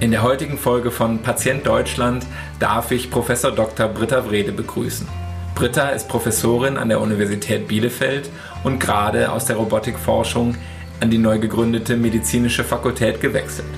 In der heutigen Folge von Patient Deutschland darf ich Professor Dr. Britta Wrede begrüßen. Britta ist Professorin an der Universität Bielefeld und gerade aus der Robotikforschung an die neu gegründete medizinische Fakultät gewechselt.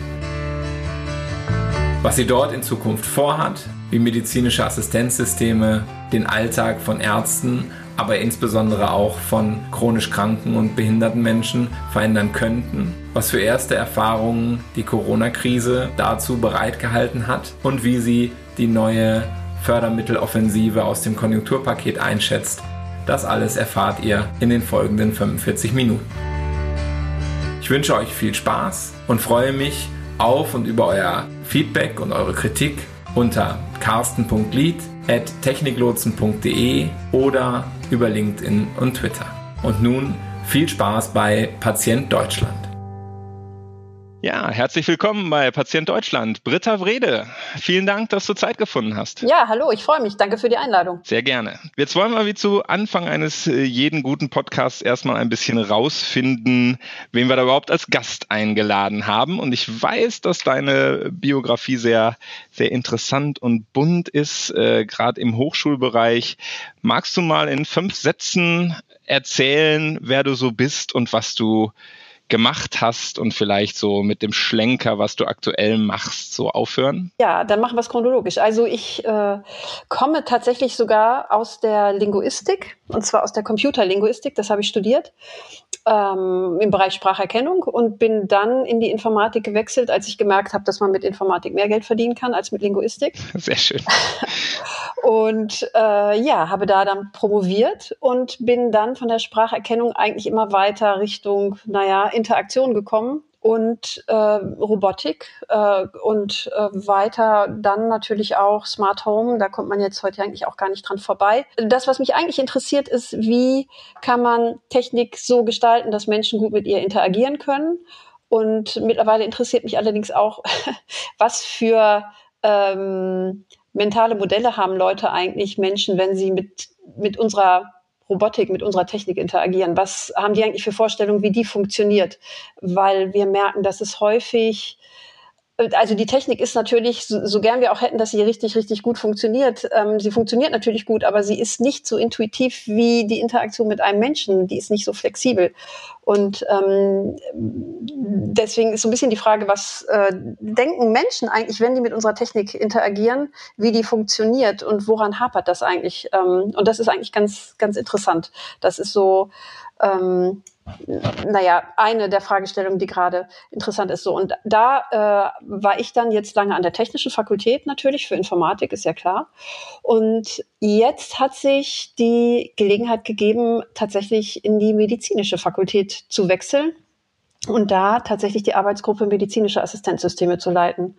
Was sie dort in Zukunft vorhat, wie medizinische Assistenzsysteme den Alltag von Ärzten, aber insbesondere auch von chronisch kranken und behinderten Menschen verändern könnten, was für erste Erfahrungen die Corona-Krise dazu bereitgehalten hat und wie sie die neue Fördermitteloffensive aus dem Konjunkturpaket einschätzt. Das alles erfahrt ihr in den folgenden 45 Minuten. Ich wünsche euch viel Spaß und freue mich auf und über euer Feedback und eure Kritik unter carsten.lied at techniklotsen.de oder über LinkedIn und Twitter. Und nun viel Spaß bei Patient Deutschland. Ja, herzlich willkommen bei Patient Deutschland. Britta Wrede, vielen Dank, dass du Zeit gefunden hast. Ja, hallo, ich freue mich. Danke für die Einladung. Sehr gerne. Jetzt wollen wir wie zu Anfang eines äh, jeden guten Podcasts erstmal ein bisschen rausfinden, wen wir da überhaupt als Gast eingeladen haben. Und ich weiß, dass deine Biografie sehr, sehr interessant und bunt ist, äh, gerade im Hochschulbereich. Magst du mal in fünf Sätzen erzählen, wer du so bist und was du gemacht hast und vielleicht so mit dem Schlenker, was du aktuell machst, so aufhören? Ja, dann machen wir es chronologisch. Also ich äh, komme tatsächlich sogar aus der Linguistik, und zwar aus der Computerlinguistik, das habe ich studiert ähm, im Bereich Spracherkennung und bin dann in die Informatik gewechselt, als ich gemerkt habe, dass man mit Informatik mehr Geld verdienen kann als mit Linguistik. Sehr schön. und äh, ja, habe da dann promoviert und bin dann von der Spracherkennung eigentlich immer weiter Richtung, naja, Interaktion gekommen und äh, Robotik äh, und äh, weiter dann natürlich auch Smart Home. Da kommt man jetzt heute eigentlich auch gar nicht dran vorbei. Das, was mich eigentlich interessiert, ist, wie kann man Technik so gestalten, dass Menschen gut mit ihr interagieren können. Und mittlerweile interessiert mich allerdings auch, was für ähm, mentale Modelle haben Leute eigentlich Menschen, wenn sie mit, mit unserer Robotik, mit unserer Technik interagieren? Was haben die eigentlich für Vorstellungen, wie die funktioniert? Weil wir merken, dass es häufig also die Technik ist natürlich, so, so, gern wir auch hätten, dass sie richtig, richtig gut funktioniert. Ähm, sie funktioniert natürlich gut, aber sie ist nicht so intuitiv wie die Interaktion mit einem Menschen. Die ist nicht so flexibel. Und ähm, deswegen ist so ein bisschen die Frage, was äh, denken Menschen eigentlich, wenn die mit unserer Technik interagieren, wie die funktioniert und woran hapert das eigentlich? Ähm, und das ist eigentlich ganz, ganz interessant. Das ist so, ähm, naja, eine der Fragestellungen, die gerade interessant ist. So, und da äh, war ich dann jetzt lange an der Technischen Fakultät natürlich für Informatik, ist ja klar. Und jetzt hat sich die Gelegenheit gegeben, tatsächlich in die medizinische Fakultät zu wechseln und da tatsächlich die Arbeitsgruppe medizinische Assistenzsysteme zu leiten.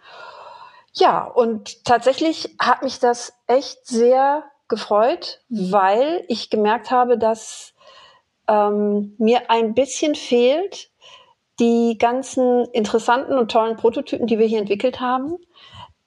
Ja, und tatsächlich hat mich das echt sehr gefreut, weil ich gemerkt habe, dass ähm, mir ein bisschen fehlt, die ganzen interessanten und tollen Prototypen, die wir hier entwickelt haben,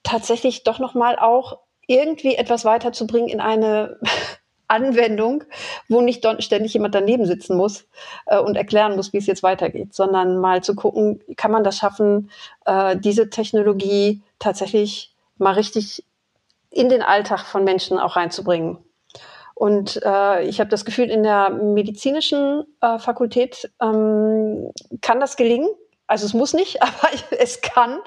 tatsächlich doch nochmal auch irgendwie etwas weiterzubringen in eine Anwendung, wo nicht ständig jemand daneben sitzen muss äh, und erklären muss, wie es jetzt weitergeht, sondern mal zu gucken, kann man das schaffen, äh, diese Technologie tatsächlich mal richtig in den Alltag von Menschen auch reinzubringen. Und äh, ich habe das Gefühl, in der medizinischen äh, Fakultät ähm, kann das gelingen. Also es muss nicht, aber es kann.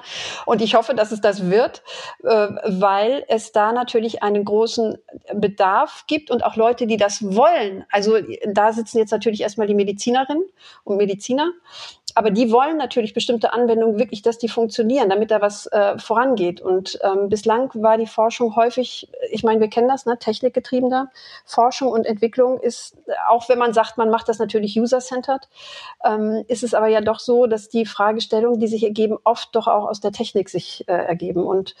Und ich hoffe, dass es das wird, äh, weil es da natürlich einen großen Bedarf gibt und auch Leute, die das wollen. Also da sitzen jetzt natürlich erstmal die Medizinerinnen und Mediziner aber die wollen natürlich bestimmte Anwendungen wirklich, dass die funktionieren, damit da was äh, vorangeht. Und ähm, bislang war die Forschung häufig, ich meine, wir kennen das, ne, technikgetriebener Forschung und Entwicklung ist, auch wenn man sagt, man macht das natürlich user-centered, ähm, ist es aber ja doch so, dass die Fragestellungen, die sich ergeben, oft doch auch aus der Technik sich äh, ergeben. Und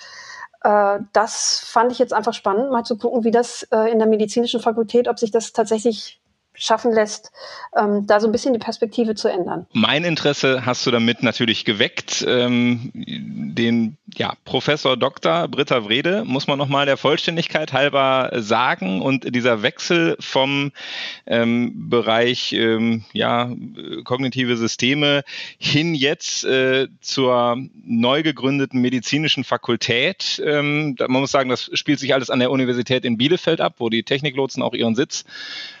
äh, das fand ich jetzt einfach spannend, mal zu gucken, wie das äh, in der medizinischen Fakultät, ob sich das tatsächlich schaffen lässt, ähm, da so ein bisschen die Perspektive zu ändern. Mein Interesse hast du damit natürlich geweckt. Ähm, den ja, Professor Dr. Britta Wrede muss man nochmal der Vollständigkeit halber sagen und dieser Wechsel vom ähm, Bereich ähm, ja, kognitive Systeme hin jetzt äh, zur neu gegründeten medizinischen Fakultät. Ähm, man muss sagen, das spielt sich alles an der Universität in Bielefeld ab, wo die Techniklotsen auch ihren Sitz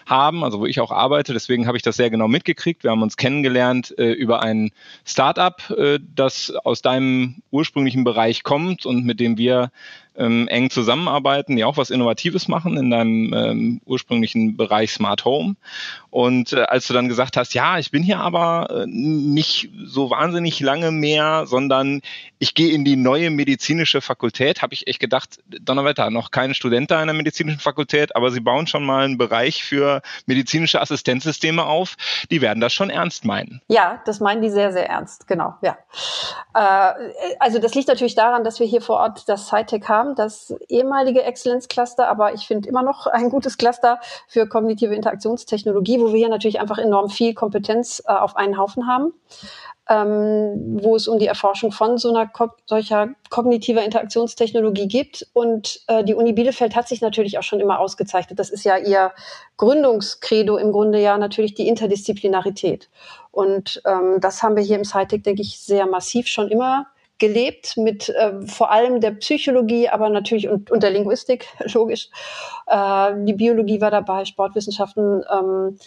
haben, also wo ich auch arbeite. Deswegen habe ich das sehr genau mitgekriegt. Wir haben uns kennengelernt äh, über ein Startup, äh, das aus deinem ursprünglichen Bereich kommt und mit dem wir ähm, eng zusammenarbeiten, die auch was Innovatives machen in deinem ähm, ursprünglichen Bereich Smart Home. Und äh, als du dann gesagt hast, ja, ich bin hier aber äh, nicht so wahnsinnig lange mehr, sondern ich gehe in die neue medizinische Fakultät, habe ich echt gedacht, Donnerwetter, noch kein Student da in der medizinischen Fakultät, aber sie bauen schon mal einen Bereich für medizinische Assistenzsysteme auf. Die werden das schon ernst meinen. Ja, das meinen die sehr, sehr ernst, genau, ja. Äh, also das liegt natürlich daran, dass wir hier vor Ort das SciTech haben haben, das ehemalige Exzellenzcluster, aber ich finde immer noch ein gutes Cluster für kognitive Interaktionstechnologie, wo wir hier natürlich einfach enorm viel Kompetenz äh, auf einen Haufen haben. Ähm, wo es um die Erforschung von so einer ko solcher kognitiver Interaktionstechnologie geht. Und äh, die Uni Bielefeld hat sich natürlich auch schon immer ausgezeichnet. Das ist ja ihr Gründungskredo im Grunde ja natürlich die Interdisziplinarität. Und ähm, das haben wir hier im SciTech, denke ich, sehr massiv schon immer gelebt mit äh, vor allem der Psychologie, aber natürlich und, und der Linguistik, logisch. Äh, die Biologie war dabei, Sportwissenschaften, ähm,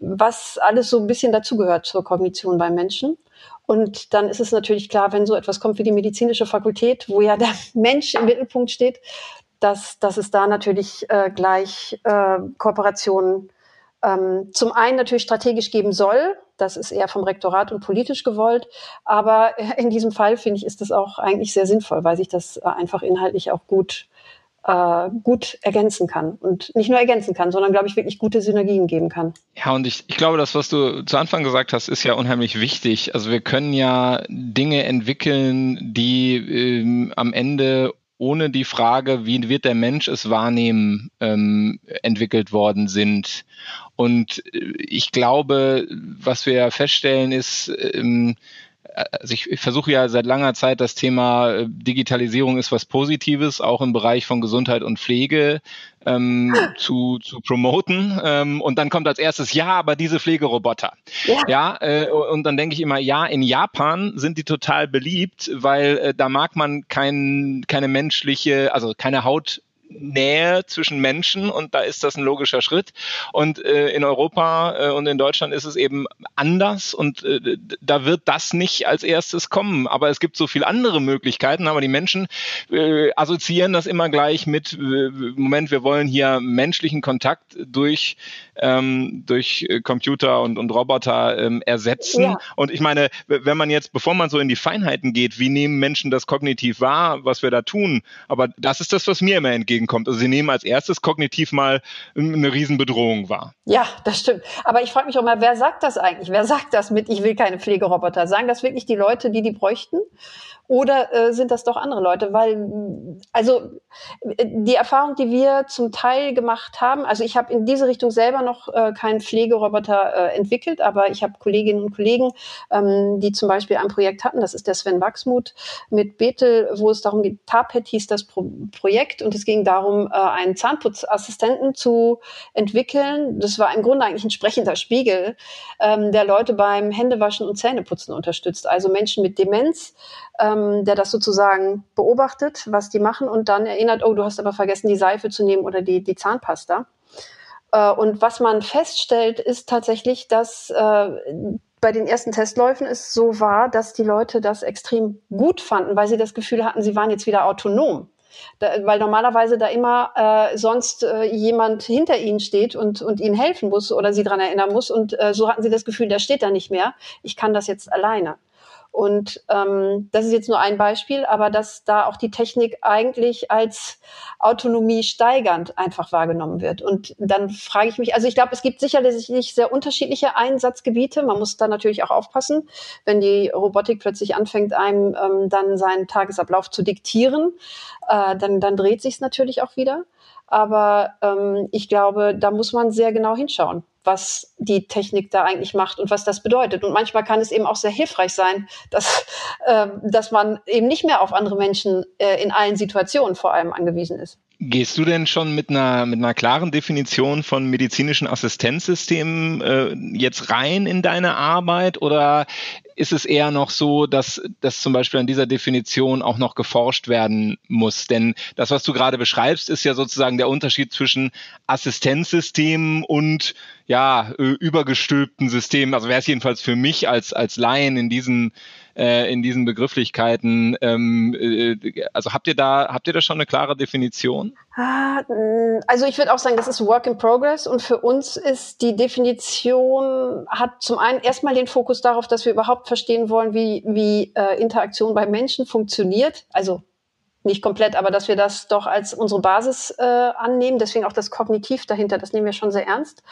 was alles so ein bisschen dazugehört zur Kognition beim Menschen. Und dann ist es natürlich klar, wenn so etwas kommt wie die medizinische Fakultät, wo ja der Mensch im Mittelpunkt steht, dass, dass es da natürlich äh, gleich äh, Kooperationen ähm, zum einen natürlich strategisch geben soll. Das ist eher vom Rektorat und politisch gewollt. Aber in diesem Fall finde ich, ist das auch eigentlich sehr sinnvoll, weil sich das äh, einfach inhaltlich auch gut äh, gut ergänzen kann und nicht nur ergänzen kann, sondern glaube ich wirklich gute Synergien geben kann. Ja, und ich, ich glaube, das, was du zu Anfang gesagt hast, ist ja unheimlich wichtig. Also wir können ja Dinge entwickeln, die ähm, am Ende ohne die Frage, wie wird der Mensch es wahrnehmen, ähm, entwickelt worden sind. Und äh, ich glaube, was wir feststellen ist, ähm, also ich, ich versuche ja seit langer Zeit das Thema äh, Digitalisierung ist was Positives, auch im Bereich von Gesundheit und Pflege ähm, zu, zu promoten. Ähm, und dann kommt als erstes, ja, aber diese Pflegeroboter. Ja, ja äh, und dann denke ich immer, ja, in Japan sind die total beliebt, weil äh, da mag man kein, keine menschliche, also keine Haut Nähe zwischen Menschen und da ist das ein logischer Schritt. Und äh, in Europa äh, und in Deutschland ist es eben anders und äh, da wird das nicht als erstes kommen. Aber es gibt so viele andere Möglichkeiten, aber die Menschen äh, assoziieren das immer gleich mit, äh, Moment, wir wollen hier menschlichen Kontakt durch, ähm, durch Computer und, und Roboter ähm, ersetzen. Ja. Und ich meine, wenn man jetzt, bevor man so in die Feinheiten geht, wie nehmen Menschen das kognitiv wahr, was wir da tun? Aber das ist das, was mir immer entgegenkommt. Also sie nehmen als erstes kognitiv mal eine Riesenbedrohung wahr. Ja, das stimmt. Aber ich frage mich auch mal, wer sagt das eigentlich? Wer sagt das mit, ich will keine Pflegeroboter? Sagen das wirklich die Leute, die die bräuchten? Oder äh, sind das doch andere Leute? Weil, also die Erfahrung, die wir zum Teil gemacht haben, also ich habe in diese Richtung selber noch äh, keinen Pflegeroboter äh, entwickelt, aber ich habe Kolleginnen und Kollegen, ähm, die zum Beispiel ein Projekt hatten, das ist der Sven Wachsmuth mit Bethel, wo es darum geht, TAPET hieß das Pro Projekt und es ging darum, äh, einen Zahnputzassistenten zu entwickeln. Das war im Grunde eigentlich ein sprechender Spiegel, ähm, der Leute beim Händewaschen und Zähneputzen unterstützt. Also Menschen mit Demenz, ähm, der das sozusagen beobachtet, was die machen und dann erinnert, oh, du hast aber vergessen, die Seife zu nehmen oder die, die Zahnpasta. Äh, und was man feststellt, ist tatsächlich, dass äh, bei den ersten Testläufen es so war, dass die Leute das extrem gut fanden, weil sie das Gefühl hatten, sie waren jetzt wieder autonom. Da, weil normalerweise da immer äh, sonst äh, jemand hinter ihnen steht und, und ihnen helfen muss oder sie daran erinnern muss. Und äh, so hatten sie das Gefühl, der steht da nicht mehr. Ich kann das jetzt alleine. Und ähm, das ist jetzt nur ein Beispiel, aber dass da auch die Technik eigentlich als Autonomie steigernd einfach wahrgenommen wird. Und dann frage ich mich, also ich glaube, es gibt sicherlich sehr unterschiedliche Einsatzgebiete. Man muss da natürlich auch aufpassen, wenn die Robotik plötzlich anfängt, einem ähm, dann seinen Tagesablauf zu diktieren, äh, dann, dann dreht sich es natürlich auch wieder. Aber ähm, ich glaube, da muss man sehr genau hinschauen was die Technik da eigentlich macht und was das bedeutet. Und manchmal kann es eben auch sehr hilfreich sein, dass, äh, dass man eben nicht mehr auf andere Menschen äh, in allen Situationen vor allem angewiesen ist. Gehst du denn schon mit einer, mit einer klaren Definition von medizinischen Assistenzsystemen äh, jetzt rein in deine Arbeit oder ist es eher noch so, dass, dass zum Beispiel an dieser Definition auch noch geforscht werden muss? Denn das, was du gerade beschreibst, ist ja sozusagen der Unterschied zwischen Assistenzsystemen und ja, übergestülpten Systemen. Also wäre es jedenfalls für mich als, als Laien in diesen äh, in diesen Begrifflichkeiten. Ähm, äh, also habt ihr da habt ihr da schon eine klare Definition? Ah, also ich würde auch sagen, das ist Work in Progress und für uns ist die Definition hat zum einen erstmal den Fokus darauf, dass wir überhaupt verstehen wollen, wie wie äh, Interaktion bei Menschen funktioniert. Also nicht komplett, aber dass wir das doch als unsere Basis äh, annehmen. Deswegen auch das Kognitiv dahinter, das nehmen wir schon sehr ernst.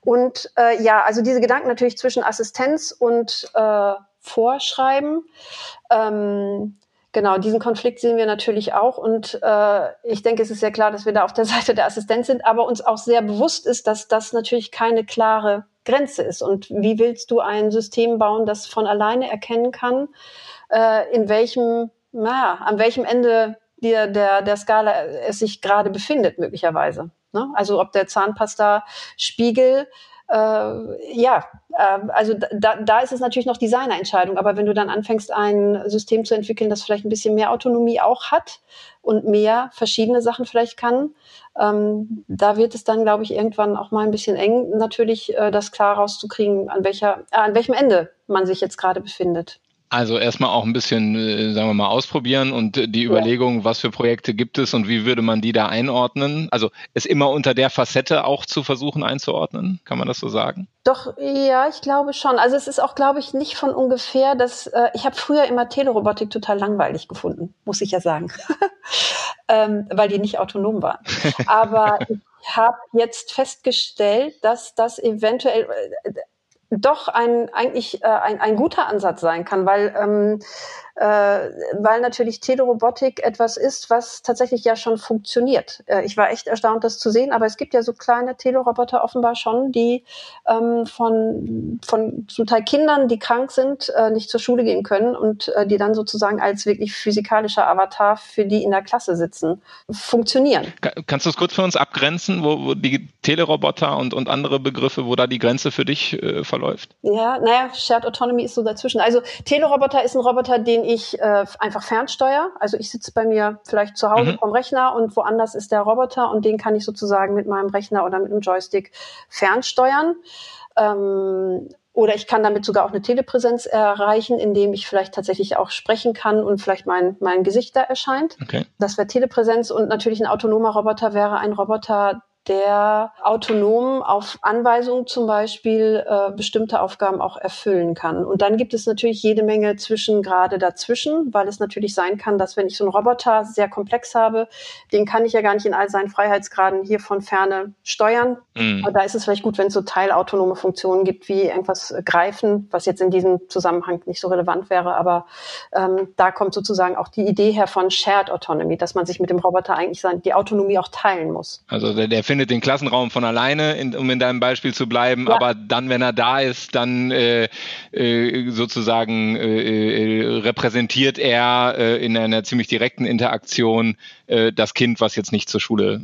Und äh, ja, also diese Gedanken natürlich zwischen Assistenz und äh, vorschreiben. Ähm, genau, diesen Konflikt sehen wir natürlich auch. Und äh, ich denke, es ist sehr klar, dass wir da auf der Seite der Assistenz sind, aber uns auch sehr bewusst ist, dass das natürlich keine klare Grenze ist. Und wie willst du ein System bauen, das von alleine erkennen kann, äh, in welchem, naja, an welchem Ende der, der, der Skala es sich gerade befindet, möglicherweise. Ne? Also ob der Zahnpasta-Spiegel äh, ja, äh, also da, da ist es natürlich noch Designerentscheidung. Aber wenn du dann anfängst, ein System zu entwickeln, das vielleicht ein bisschen mehr Autonomie auch hat und mehr verschiedene Sachen vielleicht kann, ähm, da wird es dann, glaube ich, irgendwann auch mal ein bisschen eng, natürlich äh, das klar rauszukriegen, an welcher, äh, an welchem Ende man sich jetzt gerade befindet. Also erstmal auch ein bisschen, äh, sagen wir mal, ausprobieren und die Überlegung, was für Projekte gibt es und wie würde man die da einordnen? Also es immer unter der Facette auch zu versuchen einzuordnen, kann man das so sagen? Doch, ja, ich glaube schon. Also es ist auch, glaube ich, nicht von ungefähr, dass äh, ich habe früher immer Telerobotik total langweilig gefunden, muss ich ja sagen, ähm, weil die nicht autonom waren. Aber ich habe jetzt festgestellt, dass das eventuell äh, doch ein eigentlich äh, ein, ein guter Ansatz sein kann, weil ähm, äh, weil natürlich Telerobotik etwas ist, was tatsächlich ja schon funktioniert. Äh, ich war echt erstaunt, das zu sehen, aber es gibt ja so kleine Teleroboter offenbar schon, die ähm, von, von zum Teil Kindern, die krank sind, äh, nicht zur Schule gehen können und äh, die dann sozusagen als wirklich physikalischer Avatar für die in der Klasse sitzen, funktionieren. Kannst du es kurz für uns abgrenzen, wo, wo die Teleroboter und, und andere Begriffe, wo da die Grenze für dich äh, verläuft? Ja, naja, Shared Autonomy ist so dazwischen. Also Teleroboter ist ein Roboter, den den ich äh, einfach fernsteuere. Also ich sitze bei mir vielleicht zu Hause mhm. vom Rechner und woanders ist der Roboter und den kann ich sozusagen mit meinem Rechner oder mit einem Joystick fernsteuern. Ähm, oder ich kann damit sogar auch eine Telepräsenz erreichen, indem ich vielleicht tatsächlich auch sprechen kann und vielleicht mein, mein Gesicht da erscheint. Okay. Das wäre Telepräsenz und natürlich ein autonomer Roboter wäre ein Roboter, der autonom auf Anweisung zum Beispiel äh, bestimmte Aufgaben auch erfüllen kann. Und dann gibt es natürlich jede Menge Zwischengrade dazwischen, weil es natürlich sein kann, dass wenn ich so einen Roboter sehr komplex habe, den kann ich ja gar nicht in all seinen Freiheitsgraden hier von ferne steuern. Mhm. Da ist es vielleicht gut, wenn es so teilautonome Funktionen gibt, wie irgendwas greifen, was jetzt in diesem Zusammenhang nicht so relevant wäre. Aber ähm, da kommt sozusagen auch die Idee her von Shared Autonomy, dass man sich mit dem Roboter eigentlich sein, die Autonomie auch teilen muss. Also der, der findet den Klassenraum von alleine, in, um in deinem Beispiel zu bleiben, ja. aber dann, wenn er da ist, dann äh, äh, sozusagen äh, äh repräsentiert er äh, in einer ziemlich direkten Interaktion äh, das Kind, was jetzt nicht zur Schule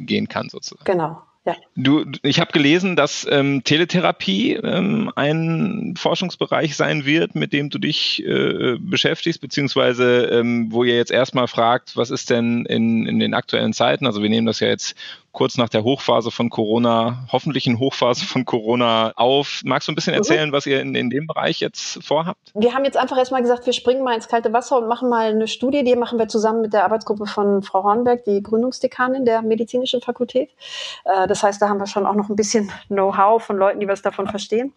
gehen kann, sozusagen. Genau. Ja. Du, ich habe gelesen, dass ähm, Teletherapie ähm, ein Forschungsbereich sein wird, mit dem du dich äh, beschäftigst, beziehungsweise ähm, wo ihr jetzt erstmal fragt, was ist denn in, in den aktuellen Zeiten, also wir nehmen das ja jetzt kurz nach der Hochphase von Corona, hoffentlichen Hochphase von Corona auf. Magst du ein bisschen mhm. erzählen, was ihr in, in dem Bereich jetzt vorhabt? Wir haben jetzt einfach erstmal gesagt, wir springen mal ins kalte Wasser und machen mal eine Studie. Die machen wir zusammen mit der Arbeitsgruppe von Frau Hornberg, die Gründungsdekanin der medizinischen Fakultät. Äh, das heißt, da haben wir schon auch noch ein bisschen Know-how von Leuten, die was davon verstehen.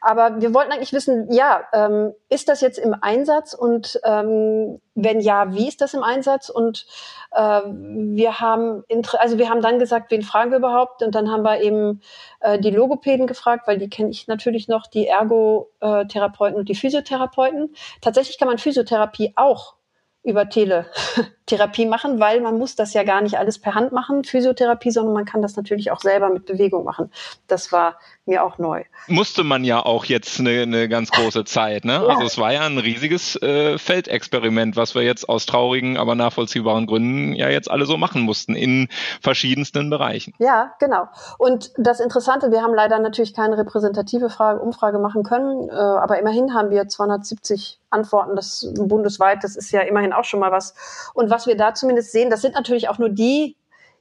Aber wir wollten eigentlich wissen, ja, ähm, ist das jetzt im Einsatz und ähm, wenn ja, wie ist das im Einsatz? Und äh, wir haben, also wir haben dann gesagt, wen fragen wir überhaupt? Und dann haben wir eben äh, die Logopäden gefragt, weil die kenne ich natürlich noch, die Ergotherapeuten und die Physiotherapeuten. Tatsächlich kann man Physiotherapie auch über Teletherapie machen, weil man muss das ja gar nicht alles per Hand machen, Physiotherapie, sondern man kann das natürlich auch selber mit Bewegung machen. Das war mir auch neu. Musste man ja auch jetzt eine, eine ganz große Zeit. Ne? Ja. Also es war ja ein riesiges äh, Feldexperiment, was wir jetzt aus traurigen, aber nachvollziehbaren Gründen ja jetzt alle so machen mussten in verschiedensten Bereichen. Ja, genau. Und das Interessante, wir haben leider natürlich keine repräsentative Frage, Umfrage machen können, äh, aber immerhin haben wir 270 Antworten, das bundesweit, das ist ja immerhin auch schon mal was. Und was wir da zumindest sehen, das sind natürlich auch nur die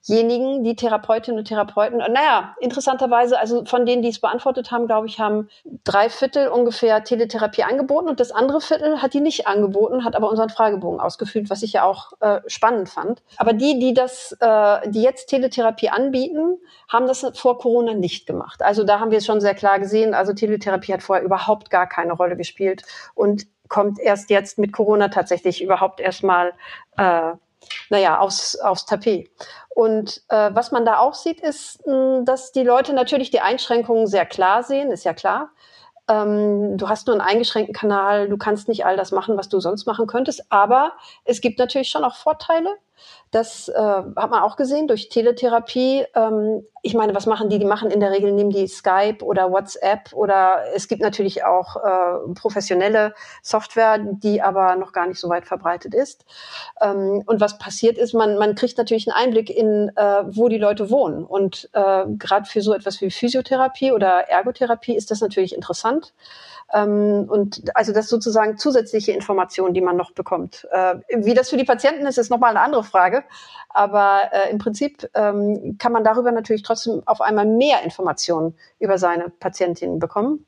diejenigen, die Therapeutinnen und Therapeuten, naja, interessanterweise, also von denen, die es beantwortet haben, glaube ich, haben drei Viertel ungefähr Teletherapie angeboten und das andere Viertel hat die nicht angeboten, hat aber unseren Fragebogen ausgefüllt, was ich ja auch äh, spannend fand. Aber die, die das, äh, die jetzt Teletherapie anbieten, haben das vor Corona nicht gemacht. Also da haben wir es schon sehr klar gesehen. Also Teletherapie hat vorher überhaupt gar keine Rolle gespielt und kommt erst jetzt mit Corona tatsächlich überhaupt erstmal äh, naja, aufs, aufs Tapet. Und äh, was man da auch sieht, ist, mh, dass die Leute natürlich die Einschränkungen sehr klar sehen, ist ja klar. Ähm, du hast nur einen eingeschränkten Kanal, du kannst nicht all das machen, was du sonst machen könntest, aber es gibt natürlich schon auch Vorteile. Das äh, hat man auch gesehen durch Teletherapie. Ähm, ich meine, was machen die? Die machen in der Regel, nehmen die Skype oder WhatsApp oder es gibt natürlich auch äh, professionelle Software, die aber noch gar nicht so weit verbreitet ist. Ähm, und was passiert ist, man, man kriegt natürlich einen Einblick in, äh, wo die Leute wohnen. Und äh, gerade für so etwas wie Physiotherapie oder Ergotherapie ist das natürlich interessant. Ähm, und also das sozusagen zusätzliche Informationen, die man noch bekommt. Äh, wie das für die Patienten ist, ist nochmal eine andere Frage. Aber äh, im Prinzip ähm, kann man darüber natürlich trotzdem auf einmal mehr Informationen über seine Patientinnen bekommen.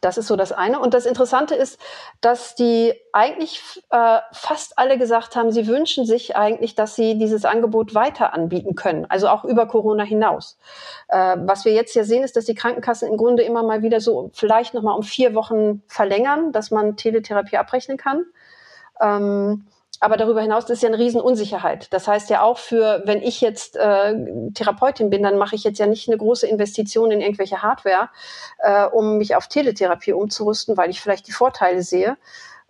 Das ist so das eine. Und das Interessante ist, dass die eigentlich äh, fast alle gesagt haben, sie wünschen sich eigentlich, dass sie dieses Angebot weiter anbieten können, also auch über Corona hinaus. Äh, was wir jetzt ja sehen, ist, dass die Krankenkassen im Grunde immer mal wieder so vielleicht noch mal um vier Wochen verlängern, dass man Teletherapie abrechnen kann. Ähm, aber darüber hinaus das ist ja eine Riesenunsicherheit. Das heißt ja auch für, wenn ich jetzt äh, Therapeutin bin, dann mache ich jetzt ja nicht eine große Investition in irgendwelche Hardware, äh, um mich auf Teletherapie umzurüsten, weil ich vielleicht die Vorteile sehe,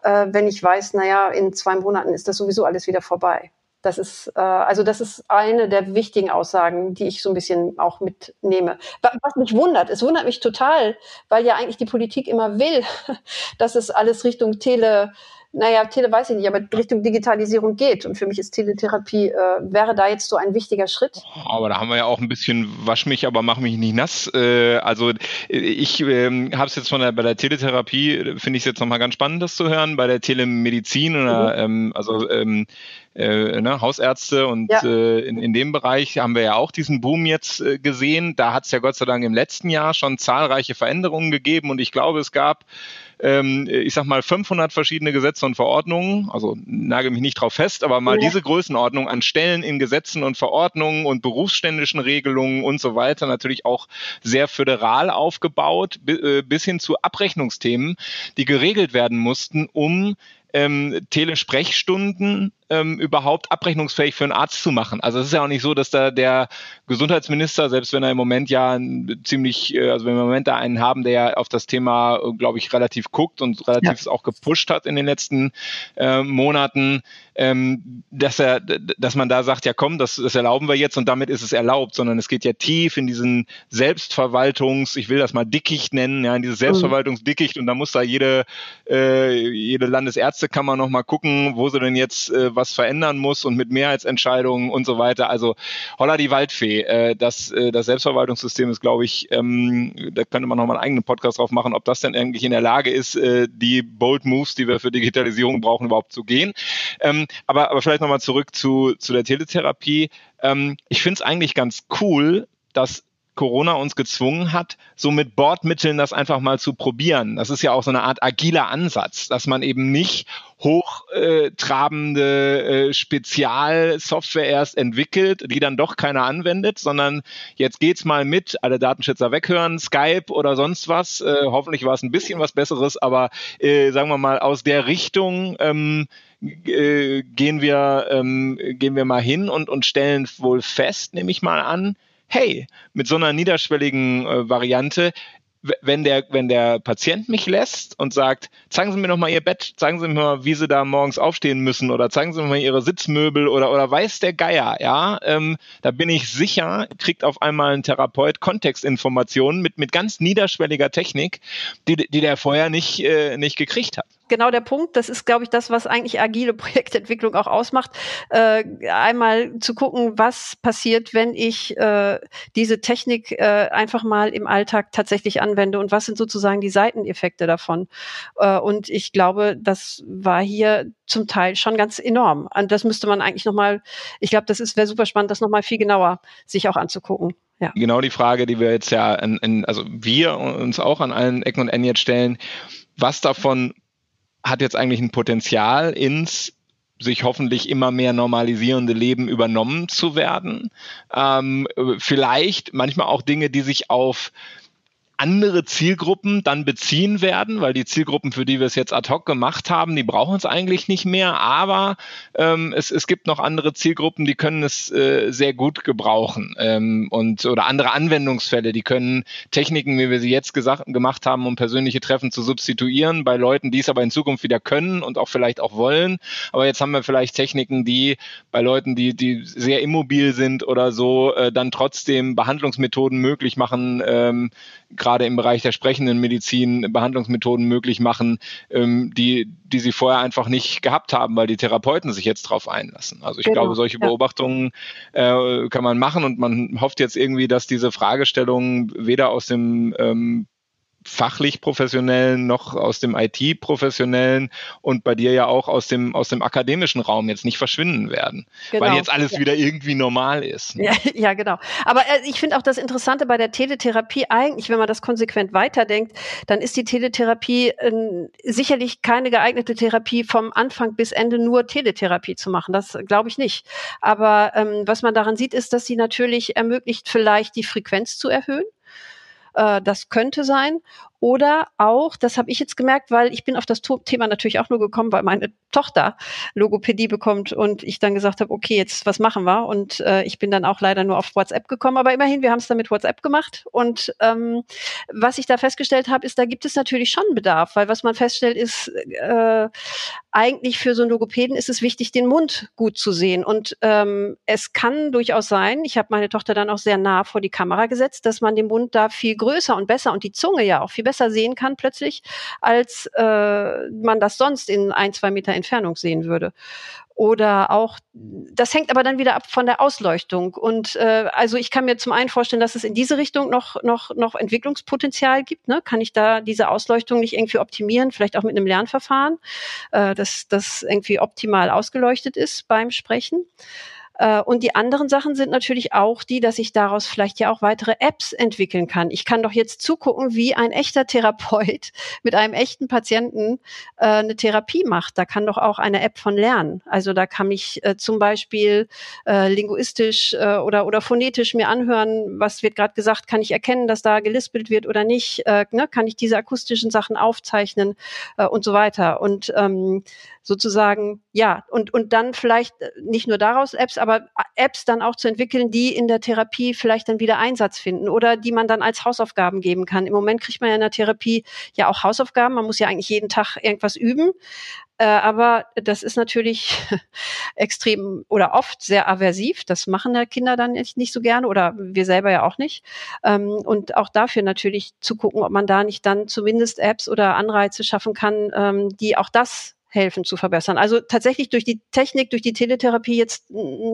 äh, wenn ich weiß, naja, in zwei Monaten ist das sowieso alles wieder vorbei. Das ist äh, also das ist eine der wichtigen Aussagen, die ich so ein bisschen auch mitnehme. Was mich wundert, es wundert mich total, weil ja eigentlich die Politik immer will, dass es alles Richtung Tele naja, Tele weiß ich nicht, aber Richtung Digitalisierung geht. Und für mich ist Teletherapie, äh, wäre da jetzt so ein wichtiger Schritt. Aber da haben wir ja auch ein bisschen wasch mich, aber mach mich nicht nass. Äh, also ich äh, habe es jetzt von der, bei der Teletherapie, finde ich es jetzt nochmal ganz spannend, das zu hören. Bei der Telemedizin oder mhm. ähm, also ähm, äh, ne, Hausärzte und ja. äh, in, in dem Bereich haben wir ja auch diesen Boom jetzt äh, gesehen. Da hat es ja Gott sei Dank im letzten Jahr schon zahlreiche Veränderungen gegeben und ich glaube, es gab ähm, ich sag mal 500 verschiedene Gesetze und Verordnungen, also nage mich nicht drauf fest, aber mal ja. diese Größenordnung an Stellen in Gesetzen und Verordnungen und berufsständischen Regelungen und so weiter natürlich auch sehr föderal aufgebaut, äh, bis hin zu Abrechnungsthemen, die geregelt werden mussten, um ähm, Telesprechstunden ähm, überhaupt abrechnungsfähig für einen Arzt zu machen. Also es ist ja auch nicht so, dass da der Gesundheitsminister, selbst wenn er im Moment ja ziemlich, äh, also wenn wir im Moment da einen haben, der ja auf das Thema, äh, glaube ich, relativ guckt und relativ ja. auch gepusht hat in den letzten äh, Monaten, ähm, dass er, dass man da sagt, ja komm, das, das erlauben wir jetzt und damit ist es erlaubt, sondern es geht ja tief in diesen Selbstverwaltungs, ich will das mal Dickicht nennen, ja, in dieses mhm. Selbstverwaltungsdickicht und da muss da jede, äh, jede Landesärztekammer nochmal gucken, wo sie denn jetzt äh, was verändern muss und mit Mehrheitsentscheidungen und so weiter. Also holla die Waldfee. Äh, das, äh, das Selbstverwaltungssystem ist, glaube ich, ähm, da könnte man nochmal einen eigenen Podcast drauf machen, ob das denn eigentlich in der Lage ist, äh, die Bold Moves, die wir für Digitalisierung brauchen, überhaupt zu gehen. Ähm, aber, aber vielleicht nochmal zurück zu, zu der Teletherapie. Ähm, ich finde es eigentlich ganz cool, dass Corona uns gezwungen hat, so mit Bordmitteln das einfach mal zu probieren. Das ist ja auch so eine Art agiler Ansatz, dass man eben nicht hochtrabende äh, Spezialsoftware erst entwickelt, die dann doch keiner anwendet, sondern jetzt geht's mal mit, alle Datenschützer weghören, Skype oder sonst was. Äh, hoffentlich war es ein bisschen was Besseres, aber äh, sagen wir mal aus der Richtung ähm, äh, gehen wir ähm, gehen wir mal hin und und stellen wohl fest, nehme ich mal an, hey, mit so einer niederschwelligen äh, Variante wenn der, wenn der Patient mich lässt und sagt, zeigen Sie mir noch mal Ihr Bett, zeigen Sie mir mal, wie Sie da morgens aufstehen müssen oder zeigen Sie mir mal Ihre Sitzmöbel oder, oder weiß der Geier, ja, ähm, da bin ich sicher, kriegt auf einmal ein Therapeut Kontextinformationen mit, mit ganz niederschwelliger Technik, die, die der vorher nicht, äh, nicht gekriegt hat genau der Punkt. Das ist, glaube ich, das, was eigentlich agile Projektentwicklung auch ausmacht. Äh, einmal zu gucken, was passiert, wenn ich äh, diese Technik äh, einfach mal im Alltag tatsächlich anwende und was sind sozusagen die Seiteneffekte davon. Äh, und ich glaube, das war hier zum Teil schon ganz enorm. Und das müsste man eigentlich nochmal, ich glaube, das wäre super spannend, das nochmal viel genauer sich auch anzugucken. Ja. Genau die Frage, die wir jetzt ja, in, in, also wir uns auch an allen Ecken und Enden jetzt stellen, was davon hat jetzt eigentlich ein Potenzial ins sich hoffentlich immer mehr normalisierende Leben übernommen zu werden. Ähm, vielleicht manchmal auch Dinge, die sich auf andere Zielgruppen dann beziehen werden, weil die Zielgruppen, für die wir es jetzt ad hoc gemacht haben, die brauchen es eigentlich nicht mehr, aber ähm, es, es gibt noch andere Zielgruppen, die können es äh, sehr gut gebrauchen ähm, und oder andere Anwendungsfälle, die können Techniken, wie wir sie jetzt gesagt, gemacht haben, um persönliche Treffen zu substituieren, bei Leuten, die es aber in Zukunft wieder können und auch vielleicht auch wollen. Aber jetzt haben wir vielleicht Techniken, die bei Leuten, die, die sehr immobil sind oder so, äh, dann trotzdem Behandlungsmethoden möglich machen, ähm, gerade im Bereich der sprechenden Medizin Behandlungsmethoden möglich machen, ähm, die, die sie vorher einfach nicht gehabt haben, weil die Therapeuten sich jetzt darauf einlassen. Also ich genau, glaube, solche. Beobachtungen äh, kann man machen und man hofft jetzt irgendwie, dass diese Fragestellungen weder aus dem ähm, fachlich professionellen noch aus dem IT-professionellen und bei dir ja auch aus dem, aus dem akademischen Raum jetzt nicht verschwinden werden, genau. weil jetzt alles ja. wieder irgendwie normal ist. Ja, ja genau. Aber äh, ich finde auch das Interessante bei der Teletherapie eigentlich, wenn man das konsequent weiterdenkt, dann ist die Teletherapie äh, sicherlich keine geeignete Therapie vom Anfang bis Ende nur Teletherapie zu machen. Das glaube ich nicht. Aber ähm, was man daran sieht, ist, dass sie natürlich ermöglicht, vielleicht die Frequenz zu erhöhen. Äh, das könnte sein. Oder auch, das habe ich jetzt gemerkt, weil ich bin auf das Thema natürlich auch nur gekommen, weil meine Tochter Logopädie bekommt und ich dann gesagt habe, okay, jetzt was machen wir? Und äh, ich bin dann auch leider nur auf WhatsApp gekommen, aber immerhin, wir haben es dann mit WhatsApp gemacht. Und ähm, was ich da festgestellt habe, ist, da gibt es natürlich schon Bedarf, weil was man feststellt, ist äh, eigentlich für so einen Logopäden ist es wichtig, den Mund gut zu sehen. Und ähm, es kann durchaus sein, ich habe meine Tochter dann auch sehr nah vor die Kamera gesetzt, dass man den Mund da viel größer und besser und die Zunge ja auch viel besser sehen kann plötzlich, als äh, man das sonst in ein, zwei Meter Entfernung sehen würde oder auch, das hängt aber dann wieder ab von der Ausleuchtung. Und äh, also ich kann mir zum einen vorstellen, dass es in diese Richtung noch, noch, noch Entwicklungspotenzial gibt. Ne? Kann ich da diese Ausleuchtung nicht irgendwie optimieren, vielleicht auch mit einem Lernverfahren, äh, dass das irgendwie optimal ausgeleuchtet ist beim Sprechen. Äh, und die anderen Sachen sind natürlich auch die, dass ich daraus vielleicht ja auch weitere Apps entwickeln kann. Ich kann doch jetzt zugucken, wie ein echter Therapeut mit einem echten Patienten äh, eine Therapie macht. Da kann doch auch eine App von lernen. Also da kann ich äh, zum Beispiel linguistisch oder, oder phonetisch mir anhören, was wird gerade gesagt, kann ich erkennen, dass da gelispelt wird oder nicht, ne? kann ich diese akustischen Sachen aufzeichnen und so weiter. Und ähm, sozusagen, ja, und, und dann vielleicht nicht nur daraus Apps, aber Apps dann auch zu entwickeln, die in der Therapie vielleicht dann wieder Einsatz finden oder die man dann als Hausaufgaben geben kann. Im Moment kriegt man ja in der Therapie ja auch Hausaufgaben. Man muss ja eigentlich jeden Tag irgendwas üben. Äh, aber das ist natürlich extrem oder oft sehr aversiv. Das machen ja Kinder dann nicht, nicht so gerne oder wir selber ja auch nicht. Ähm, und auch dafür natürlich zu gucken, ob man da nicht dann zumindest Apps oder Anreize schaffen kann, ähm, die auch das helfen zu verbessern. Also tatsächlich durch die Technik, durch die Teletherapie jetzt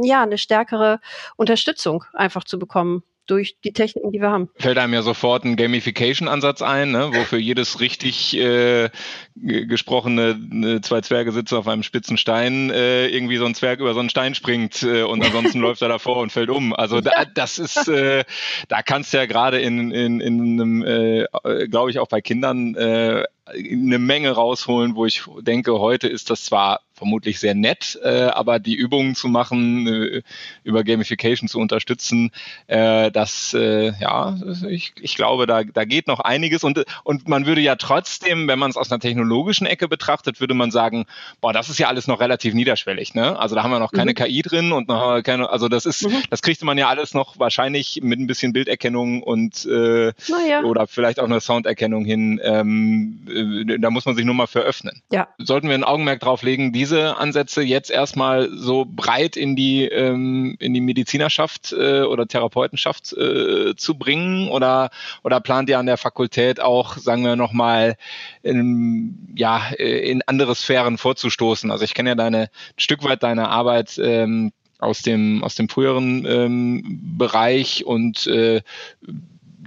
ja eine stärkere Unterstützung einfach zu bekommen durch die Techniken, die wir haben. Fällt einem ja sofort ein Gamification-Ansatz ein, ne? wo für jedes richtig äh, gesprochene äh, zwei Zwerge sitzen auf einem spitzen Stein, äh, irgendwie so ein Zwerg über so einen Stein springt äh, und ansonsten läuft er davor und fällt um. Also da, das ist, äh, da kannst du ja gerade in, in, in einem, äh, glaube ich, auch bei Kindern äh, eine Menge rausholen, wo ich denke, heute ist das zwar vermutlich sehr nett, äh, aber die Übungen zu machen, äh, über Gamification zu unterstützen, äh, das, äh, ja, ich, ich glaube, da, da geht noch einiges und, und man würde ja trotzdem, wenn man es aus einer technologischen Ecke betrachtet, würde man sagen, boah, das ist ja alles noch relativ niederschwellig, ne? Also da haben wir noch keine mhm. KI drin und noch keine, also das ist, mhm. das kriegt man ja alles noch wahrscheinlich mit ein bisschen Bilderkennung und äh, ja. oder vielleicht auch eine Sounderkennung hin. Ähm, äh, da muss man sich nur mal für öffnen. Ja. Sollten wir ein Augenmerk drauf legen, diese Ansätze jetzt erstmal so breit in die ähm, in die Medizinerschaft äh, oder Therapeutenschaft äh, zu bringen oder oder plant ihr an der Fakultät auch, sagen wir noch mal, in, ja in andere Sphären vorzustoßen? Also ich kenne ja deine ein Stück weit deine Arbeit ähm, aus dem aus dem früheren ähm, Bereich und äh,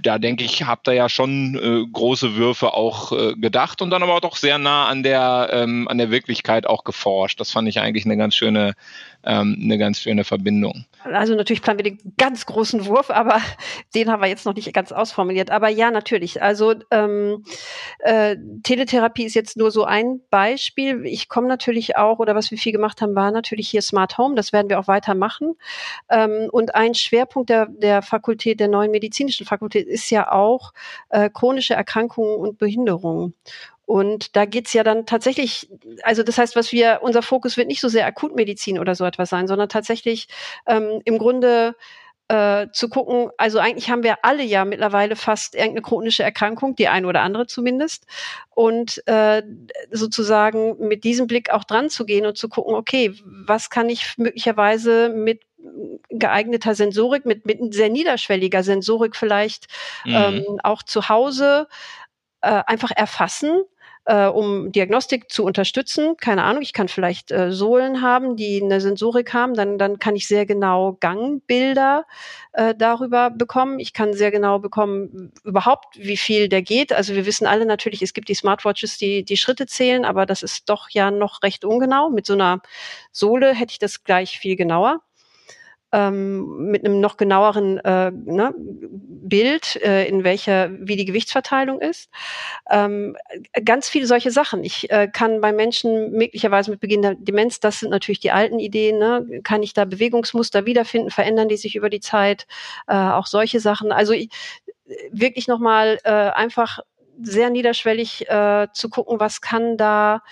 da denke ich, habt ihr ja schon äh, große Würfe auch äh, gedacht und dann aber auch doch sehr nah an der ähm, an der Wirklichkeit auch geforscht. Das fand ich eigentlich eine ganz schöne ähm, eine ganz schöne Verbindung. Also natürlich planen wir den ganz großen Wurf, aber den haben wir jetzt noch nicht ganz ausformuliert. Aber ja, natürlich. Also ähm, äh, Teletherapie ist jetzt nur so ein Beispiel. Ich komme natürlich auch, oder was wir viel gemacht haben, war natürlich hier Smart Home. Das werden wir auch weitermachen. Ähm, und ein Schwerpunkt der, der Fakultät, der neuen medizinischen Fakultät, ist ja auch äh, chronische Erkrankungen und Behinderungen. Und da geht's ja dann tatsächlich, also das heißt, was wir, unser Fokus wird nicht so sehr Akutmedizin oder so etwas sein, sondern tatsächlich ähm, im Grunde äh, zu gucken, also eigentlich haben wir alle ja mittlerweile fast irgendeine chronische Erkrankung, die eine oder andere zumindest. Und äh, sozusagen mit diesem Blick auch dran zu gehen und zu gucken, okay, was kann ich möglicherweise mit geeigneter Sensorik, mit, mit sehr niederschwelliger Sensorik vielleicht mhm. ähm, auch zu Hause äh, einfach erfassen äh, um Diagnostik zu unterstützen. Keine Ahnung, ich kann vielleicht äh, Sohlen haben, die eine Sensorik haben, dann, dann kann ich sehr genau Gangbilder äh, darüber bekommen. Ich kann sehr genau bekommen, überhaupt, wie viel der geht. Also wir wissen alle natürlich, es gibt die Smartwatches, die die Schritte zählen, aber das ist doch ja noch recht ungenau. Mit so einer Sohle hätte ich das gleich viel genauer ähm, mit einem noch genaueren äh, ne, Bild, äh, in welcher, wie die Gewichtsverteilung ist. Ähm, ganz viele solche Sachen. Ich äh, kann bei Menschen möglicherweise mit Beginn der Demenz, das sind natürlich die alten Ideen, ne, kann ich da Bewegungsmuster wiederfinden, verändern die sich über die Zeit, äh, auch solche Sachen. Also ich, wirklich nochmal äh, einfach sehr niederschwellig äh, zu gucken, was kann da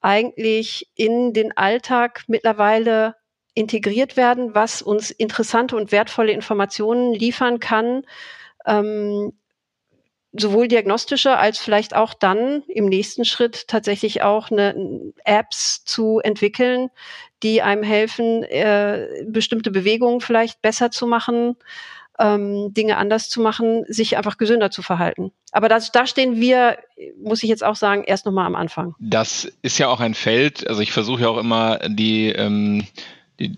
eigentlich in den Alltag mittlerweile integriert werden, was uns interessante und wertvolle Informationen liefern kann, ähm, sowohl diagnostische als vielleicht auch dann im nächsten Schritt tatsächlich auch eine Apps zu entwickeln, die einem helfen, äh, bestimmte Bewegungen vielleicht besser zu machen, ähm, Dinge anders zu machen, sich einfach gesünder zu verhalten. Aber das, da stehen wir, muss ich jetzt auch sagen, erst nochmal am Anfang. Das ist ja auch ein Feld, also ich versuche ja auch immer die ähm,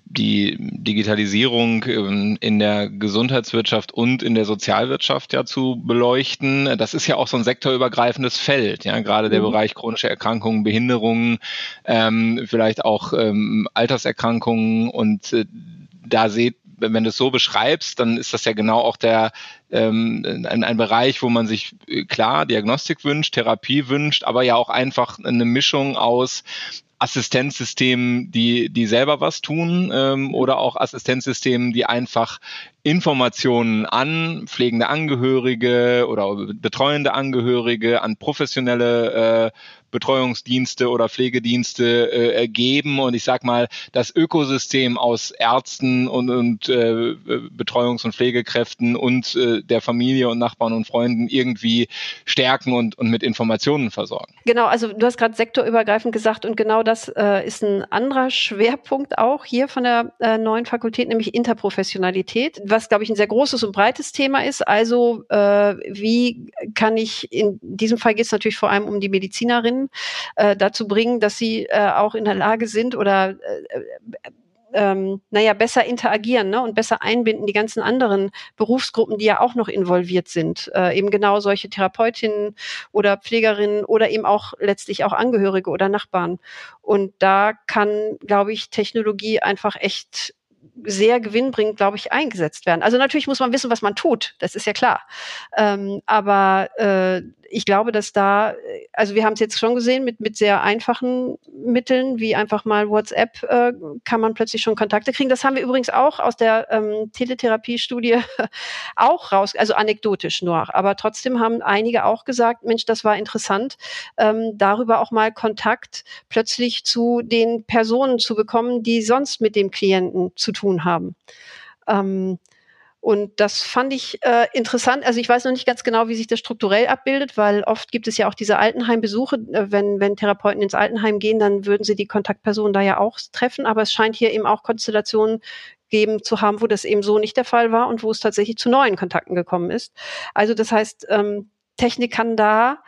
die, Digitalisierung ähm, in der Gesundheitswirtschaft und in der Sozialwirtschaft ja zu beleuchten. Das ist ja auch so ein sektorübergreifendes Feld, ja, gerade der mhm. Bereich chronische Erkrankungen, Behinderungen, ähm, vielleicht auch ähm, Alterserkrankungen und äh, da seht wenn du es so beschreibst, dann ist das ja genau auch der ähm, ein, ein Bereich, wo man sich äh, klar Diagnostik wünscht, Therapie wünscht, aber ja auch einfach eine Mischung aus Assistenzsystemen, die, die selber was tun ähm, oder auch Assistenzsystemen, die einfach Informationen an pflegende Angehörige oder betreuende Angehörige, an professionelle äh, Betreuungsdienste oder Pflegedienste äh, ergeben. Und ich sag mal, das Ökosystem aus Ärzten und, und äh, Betreuungs- und Pflegekräften und äh, der Familie und Nachbarn und Freunden irgendwie stärken und, und mit Informationen versorgen. Genau, also du hast gerade sektorübergreifend gesagt und genau das äh, ist ein anderer Schwerpunkt auch hier von der äh, neuen Fakultät, nämlich Interprofessionalität, was, glaube ich, ein sehr großes und breites Thema ist. Also äh, wie kann ich, in diesem Fall geht es natürlich vor allem um die Medizinerinnen, äh, dazu bringen, dass sie äh, auch in der Lage sind oder äh, ähm, naja, besser interagieren ne, und besser einbinden die ganzen anderen Berufsgruppen, die ja auch noch involviert sind. Äh, eben genau solche Therapeutinnen oder Pflegerinnen oder eben auch letztlich auch Angehörige oder Nachbarn. Und da kann, glaube ich, Technologie einfach echt sehr gewinnbringend, glaube ich, eingesetzt werden. Also natürlich muss man wissen, was man tut, das ist ja klar. Ähm, aber äh, ich glaube, dass da, also wir haben es jetzt schon gesehen, mit, mit sehr einfachen Mitteln, wie einfach mal WhatsApp, äh, kann man plötzlich schon Kontakte kriegen. Das haben wir übrigens auch aus der ähm, Teletherapie-Studie auch raus, also anekdotisch nur. Aber trotzdem haben einige auch gesagt, Mensch, das war interessant, ähm, darüber auch mal Kontakt plötzlich zu den Personen zu bekommen, die sonst mit dem Klienten zu tun haben. Ähm, und das fand ich äh, interessant. Also ich weiß noch nicht ganz genau, wie sich das strukturell abbildet, weil oft gibt es ja auch diese Altenheimbesuche. Äh, wenn, wenn Therapeuten ins Altenheim gehen, dann würden sie die Kontaktpersonen da ja auch treffen. Aber es scheint hier eben auch Konstellationen geben zu haben, wo das eben so nicht der Fall war und wo es tatsächlich zu neuen Kontakten gekommen ist. Also das heißt, ähm, Technik kann da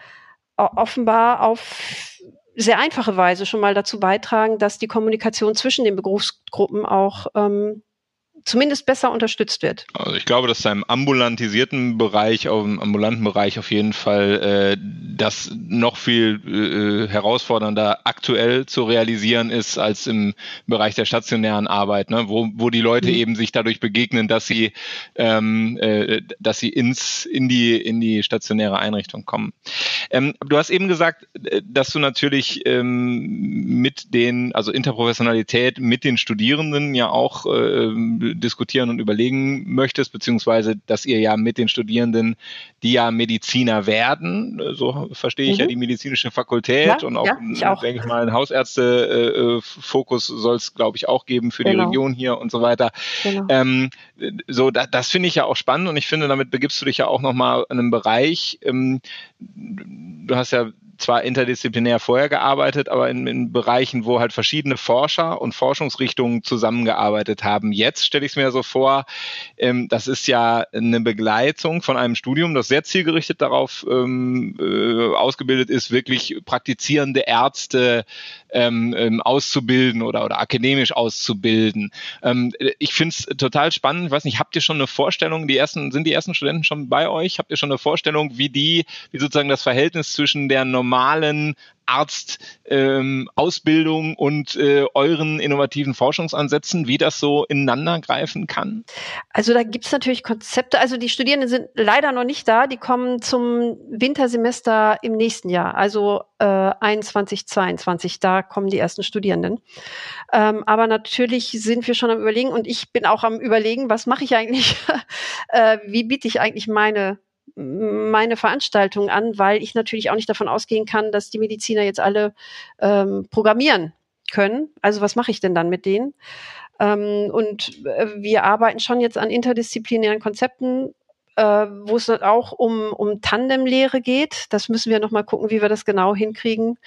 offenbar auf sehr einfache Weise schon mal dazu beitragen, dass die Kommunikation zwischen den Berufsgruppen auch ähm, zumindest besser unterstützt wird. Also ich glaube, dass da im ambulantisierten Bereich, auf dem ambulanten Bereich auf jeden Fall äh, das noch viel äh, herausfordernder aktuell zu realisieren ist als im Bereich der stationären Arbeit, ne? wo, wo die Leute mhm. eben sich dadurch begegnen, dass sie, ähm, äh, dass sie ins, in, die, in die stationäre Einrichtung kommen. Ähm, du hast eben gesagt, äh, dass du natürlich ähm, mit den, also Interprofessionalität mit den Studierenden ja auch äh, diskutieren und überlegen möchtest, beziehungsweise dass ihr ja mit den Studierenden, die ja Mediziner werden, so verstehe ich mhm. ja die medizinische Fakultät ja, und auch, ja, auch. denke ich mal, ein Hausärzte-Fokus soll es, glaube ich, auch geben für genau. die Region hier und so weiter. Genau. Ähm, so, da, das finde ich ja auch spannend und ich finde, damit begibst du dich ja auch nochmal in einen Bereich, ähm, du hast ja zwar interdisziplinär vorher gearbeitet, aber in, in, Bereichen, wo halt verschiedene Forscher und Forschungsrichtungen zusammengearbeitet haben. Jetzt stelle ich es mir so vor, ähm, das ist ja eine Begleitung von einem Studium, das sehr zielgerichtet darauf ähm, äh, ausgebildet ist, wirklich praktizierende Ärzte ähm, ähm, auszubilden oder, oder akademisch auszubilden. Ähm, ich finde es total spannend. Ich weiß nicht, habt ihr schon eine Vorstellung, die ersten, sind die ersten Studenten schon bei euch? Habt ihr schon eine Vorstellung, wie die, wie sozusagen das Verhältnis zwischen der normalen Arztausbildung ähm, und äh, euren innovativen Forschungsansätzen, wie das so ineinander greifen kann? Also da gibt es natürlich Konzepte. Also die Studierenden sind leider noch nicht da. Die kommen zum Wintersemester im nächsten Jahr, also äh, 21, 22. Da kommen die ersten Studierenden. Ähm, aber natürlich sind wir schon am Überlegen und ich bin auch am Überlegen, was mache ich eigentlich? äh, wie biete ich eigentlich meine meine Veranstaltung an, weil ich natürlich auch nicht davon ausgehen kann, dass die Mediziner jetzt alle ähm, programmieren können. Also was mache ich denn dann mit denen? Ähm, und äh, wir arbeiten schon jetzt an interdisziplinären Konzepten, äh, wo es auch um, um Tandemlehre geht. Das müssen wir nochmal gucken, wie wir das genau hinkriegen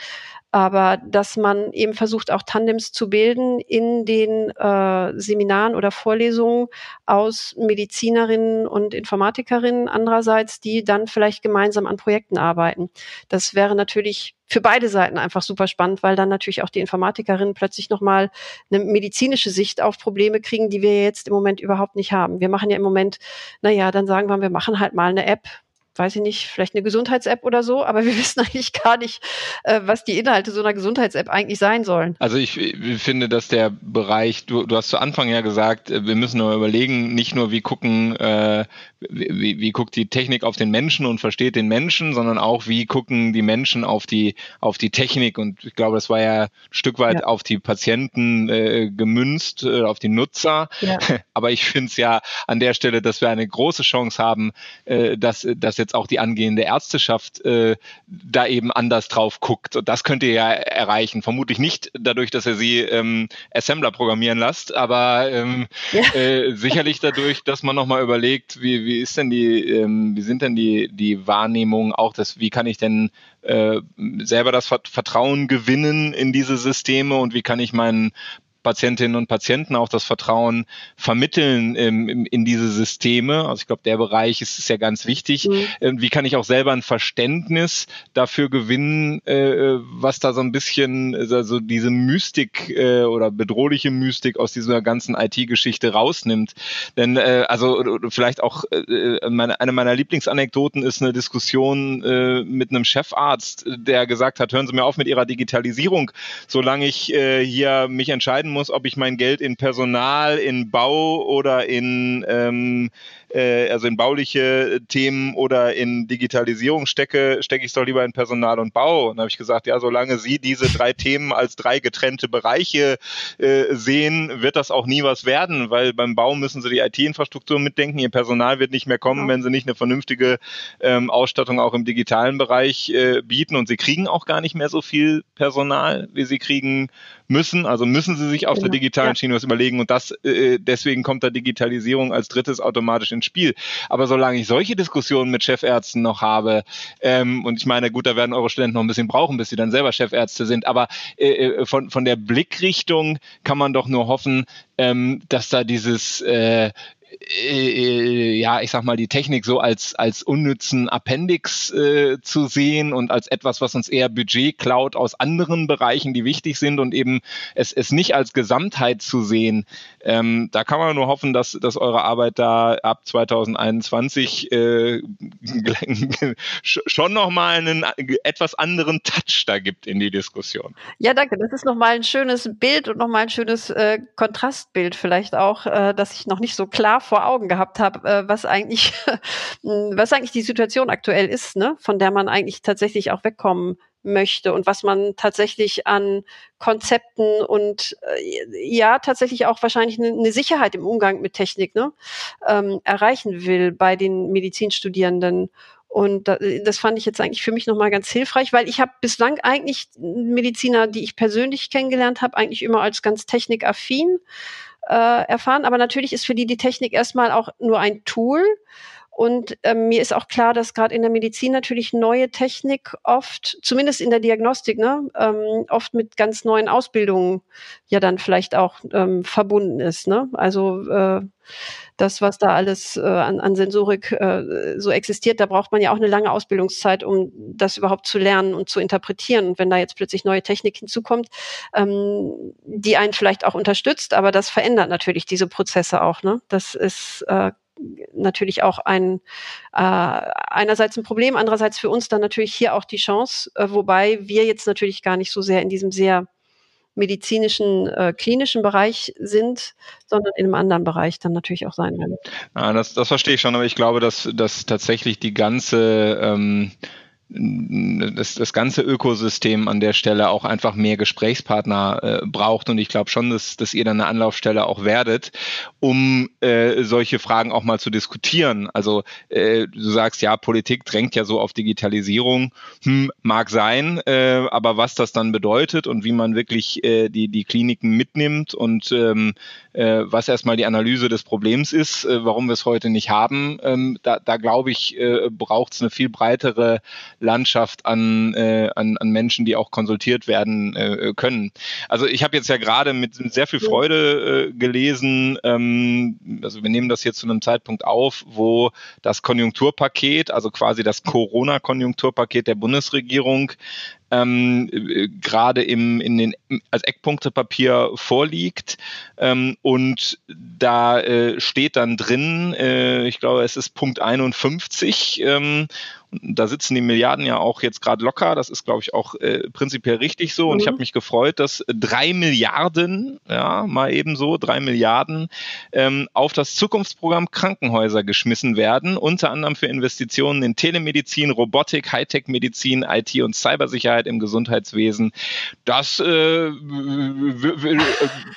aber dass man eben versucht, auch Tandems zu bilden in den äh, Seminaren oder Vorlesungen aus Medizinerinnen und Informatikerinnen andererseits, die dann vielleicht gemeinsam an Projekten arbeiten. Das wäre natürlich für beide Seiten einfach super spannend, weil dann natürlich auch die Informatikerinnen plötzlich nochmal eine medizinische Sicht auf Probleme kriegen, die wir jetzt im Moment überhaupt nicht haben. Wir machen ja im Moment, naja, dann sagen wir, wir machen halt mal eine App, weiß ich nicht, vielleicht eine Gesundheits-App oder so, aber wir wissen eigentlich gar nicht, äh, was die Inhalte so einer Gesundheits-App eigentlich sein sollen. Also ich, ich finde, dass der Bereich, du, du hast zu Anfang ja gesagt, äh, wir müssen nur überlegen, nicht nur wie gucken, äh, wie, wie guckt die Technik auf den Menschen und versteht den Menschen, sondern auch wie gucken die Menschen auf die auf die Technik und ich glaube, das war ja ein Stück weit ja. auf die Patienten äh, gemünzt, äh, auf die Nutzer. Ja. Aber ich finde es ja an der Stelle, dass wir eine große Chance haben, äh, dass, dass jetzt auch die angehende Ärzteschaft äh, da eben anders drauf guckt. Und das könnt ihr ja erreichen. Vermutlich nicht dadurch, dass ihr sie ähm, Assembler programmieren lasst, aber ähm, ja. äh, sicherlich dadurch, dass man nochmal überlegt, wie, wie ist denn die, ähm, wie sind denn die, die Wahrnehmungen auch, das, wie kann ich denn äh, selber das Vertrauen gewinnen in diese Systeme und wie kann ich meinen Patientinnen und Patienten auch das Vertrauen vermitteln ähm, in diese Systeme. Also ich glaube, der Bereich ist, ist ja ganz wichtig. Mhm. Ähm, wie kann ich auch selber ein Verständnis dafür gewinnen, äh, was da so ein bisschen, also diese Mystik äh, oder bedrohliche Mystik aus dieser ganzen IT-Geschichte rausnimmt. Denn äh, also vielleicht auch äh, meine, eine meiner Lieblingsanekdoten ist eine Diskussion äh, mit einem Chefarzt, der gesagt hat, hören Sie mir auf mit Ihrer Digitalisierung, solange ich äh, hier mich entscheiden entscheiden muss, ob ich mein Geld in Personal, in Bau oder in ähm, äh, also in bauliche Themen oder in Digitalisierung stecke, stecke ich es doch lieber in Personal und Bau. Und da habe ich gesagt, ja, solange Sie diese drei Themen als drei getrennte Bereiche äh, sehen, wird das auch nie was werden, weil beim Bau müssen Sie die IT-Infrastruktur mitdenken, Ihr Personal wird nicht mehr kommen, ja. wenn Sie nicht eine vernünftige ähm, Ausstattung auch im digitalen Bereich äh, bieten und Sie kriegen auch gar nicht mehr so viel Personal, wie Sie kriegen müssen. Also müssen sie sich auf genau. der digitalen ja. Schiene was überlegen und das äh, deswegen kommt da Digitalisierung als drittes automatisch ins Spiel. Aber solange ich solche Diskussionen mit Chefärzten noch habe, ähm, und ich meine, gut, da werden eure Studenten noch ein bisschen brauchen, bis sie dann selber Chefärzte sind, aber äh, äh von, von der Blickrichtung kann man doch nur hoffen, ähm, dass da dieses äh, äh, ja, ich sag mal, die Technik so als, als unnützen Appendix äh, zu sehen und als etwas, was uns eher Budget klaut aus anderen Bereichen, die wichtig sind und eben es, es nicht als Gesamtheit zu sehen. Ähm, da kann man nur hoffen, dass, dass eure Arbeit da ab 2021 äh, schon nochmal einen etwas anderen Touch da gibt in die Diskussion. Ja, danke. Das ist nochmal ein schönes Bild und nochmal ein schönes äh, Kontrastbild vielleicht auch, äh, dass ich noch nicht so klar vor Augen gehabt habe, äh, was eigentlich, was eigentlich die Situation aktuell ist, ne, von der man eigentlich tatsächlich auch wegkommen möchte und was man tatsächlich an Konzepten und äh, ja tatsächlich auch wahrscheinlich eine, eine Sicherheit im Umgang mit Technik ne, ähm, erreichen will bei den Medizinstudierenden. Und das fand ich jetzt eigentlich für mich nochmal ganz hilfreich, weil ich habe bislang eigentlich Mediziner, die ich persönlich kennengelernt habe, eigentlich immer als ganz technikaffin äh, erfahren. Aber natürlich ist für die die Technik erstmal auch nur ein Tool. Und ähm, mir ist auch klar, dass gerade in der Medizin natürlich neue Technik oft, zumindest in der Diagnostik, ne, ähm, oft mit ganz neuen Ausbildungen ja dann vielleicht auch ähm, verbunden ist. Ne? Also äh, das, was da alles äh, an, an Sensorik äh, so existiert, da braucht man ja auch eine lange Ausbildungszeit, um das überhaupt zu lernen und zu interpretieren. Und wenn da jetzt plötzlich neue Technik hinzukommt, ähm, die einen vielleicht auch unterstützt, aber das verändert natürlich diese Prozesse auch. Ne? Das ist äh, natürlich auch ein äh, einerseits ein Problem, andererseits für uns dann natürlich hier auch die Chance, äh, wobei wir jetzt natürlich gar nicht so sehr in diesem sehr medizinischen, äh, klinischen Bereich sind, sondern in einem anderen Bereich dann natürlich auch sein werden. Ja, das, das verstehe ich schon, aber ich glaube, dass, dass tatsächlich die ganze ähm, das, das ganze Ökosystem an der Stelle auch einfach mehr Gesprächspartner äh, braucht. Und ich glaube schon, dass, dass ihr dann eine Anlaufstelle auch werdet, um äh, solche Fragen auch mal zu diskutieren. Also äh, du sagst, ja, Politik drängt ja so auf Digitalisierung. Hm, mag sein, äh, aber was das dann bedeutet und wie man wirklich äh, die, die Kliniken mitnimmt und ähm, äh, was erstmal die Analyse des Problems ist, äh, warum wir es heute nicht haben, ähm, da, da glaube ich, äh, braucht es eine viel breitere Landschaft an, äh, an, an Menschen, die auch konsultiert werden äh, können. Also ich habe jetzt ja gerade mit sehr viel Freude äh, gelesen, ähm, also wir nehmen das hier zu einem Zeitpunkt auf, wo das Konjunkturpaket, also quasi das Corona-Konjunkturpaket der Bundesregierung ähm, äh, gerade im in den als Eckpunktepapier vorliegt ähm, und da äh, steht dann drin, äh, ich glaube es ist Punkt 51 ähm, da sitzen die Milliarden ja auch jetzt gerade locker. Das ist, glaube ich, auch äh, prinzipiell richtig so. Und mhm. ich habe mich gefreut, dass drei Milliarden, ja, mal eben so, drei Milliarden ähm, auf das Zukunftsprogramm Krankenhäuser geschmissen werden, unter anderem für Investitionen in Telemedizin, Robotik, Hightech-Medizin, IT und Cybersicherheit im Gesundheitswesen. Das äh,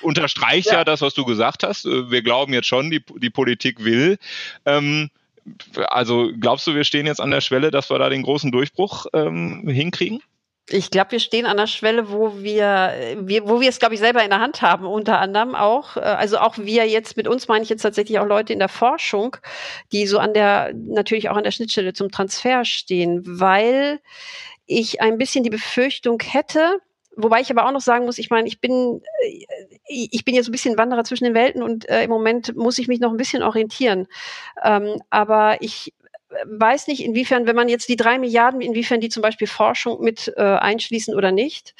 unterstreicht ja. ja. das, was du gesagt hast. Wir glauben jetzt schon, die, die Politik will. Ähm, also glaubst du, wir stehen jetzt an der Schwelle, dass wir da den großen Durchbruch ähm, hinkriegen? Ich glaube, wir stehen an der Schwelle, wo wir, wir wo wir es, glaube ich, selber in der Hand haben, unter anderem auch. Äh, also auch wir jetzt, mit uns meine ich jetzt tatsächlich auch Leute in der Forschung, die so an der, natürlich auch an der Schnittstelle zum Transfer stehen, weil ich ein bisschen die Befürchtung hätte, Wobei ich aber auch noch sagen muss, ich meine, ich bin, äh, ich bin jetzt ein bisschen Wanderer zwischen den Welten und äh, im Moment muss ich mich noch ein bisschen orientieren. Ähm, aber ich weiß nicht, inwiefern, wenn man jetzt die drei Milliarden, inwiefern die zum Beispiel Forschung mit äh, einschließen oder nicht.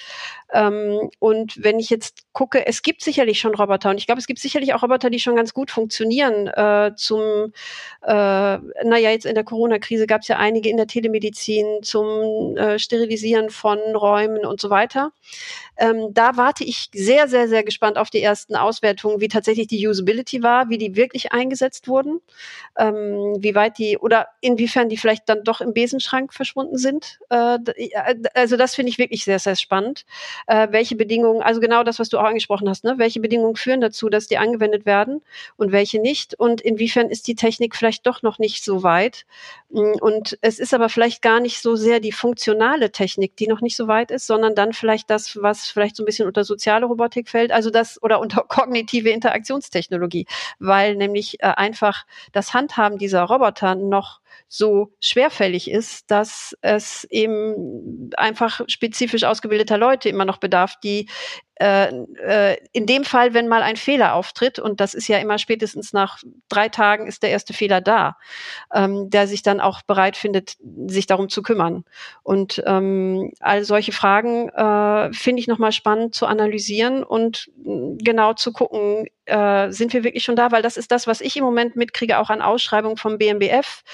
Ähm, und wenn ich jetzt gucke, es gibt sicherlich schon Roboter und ich glaube, es gibt sicherlich auch Roboter, die schon ganz gut funktionieren. Äh, zum, äh, naja, jetzt in der Corona-Krise gab es ja einige in der Telemedizin zum äh, Sterilisieren von Räumen und so weiter. Ähm, da warte ich sehr, sehr, sehr gespannt auf die ersten Auswertungen, wie tatsächlich die Usability war, wie die wirklich eingesetzt wurden, ähm, wie weit die oder inwiefern die vielleicht dann doch im Besenschrank verschwunden sind. Äh, also das finde ich wirklich sehr, sehr spannend. Äh, welche Bedingungen, also genau das, was du auch angesprochen hast, ne? welche Bedingungen führen dazu, dass die angewendet werden und welche nicht und inwiefern ist die Technik vielleicht doch noch nicht so weit. Mm, und es ist aber vielleicht gar nicht so sehr die funktionale Technik, die noch nicht so weit ist, sondern dann vielleicht das, was vielleicht so ein bisschen unter soziale Robotik fällt, also das oder unter kognitive Interaktionstechnologie, weil nämlich äh, einfach das Handhaben dieser Roboter noch so schwerfällig ist, dass es eben einfach spezifisch ausgebildeter Leute immer noch bedarf, die in dem Fall, wenn mal ein Fehler auftritt, und das ist ja immer spätestens nach drei Tagen ist der erste Fehler da, ähm, der sich dann auch bereit findet, sich darum zu kümmern. Und ähm, all solche Fragen äh, finde ich nochmal spannend zu analysieren und mm, genau zu gucken, äh, sind wir wirklich schon da? Weil das ist das, was ich im Moment mitkriege, auch an Ausschreibungen vom BMBF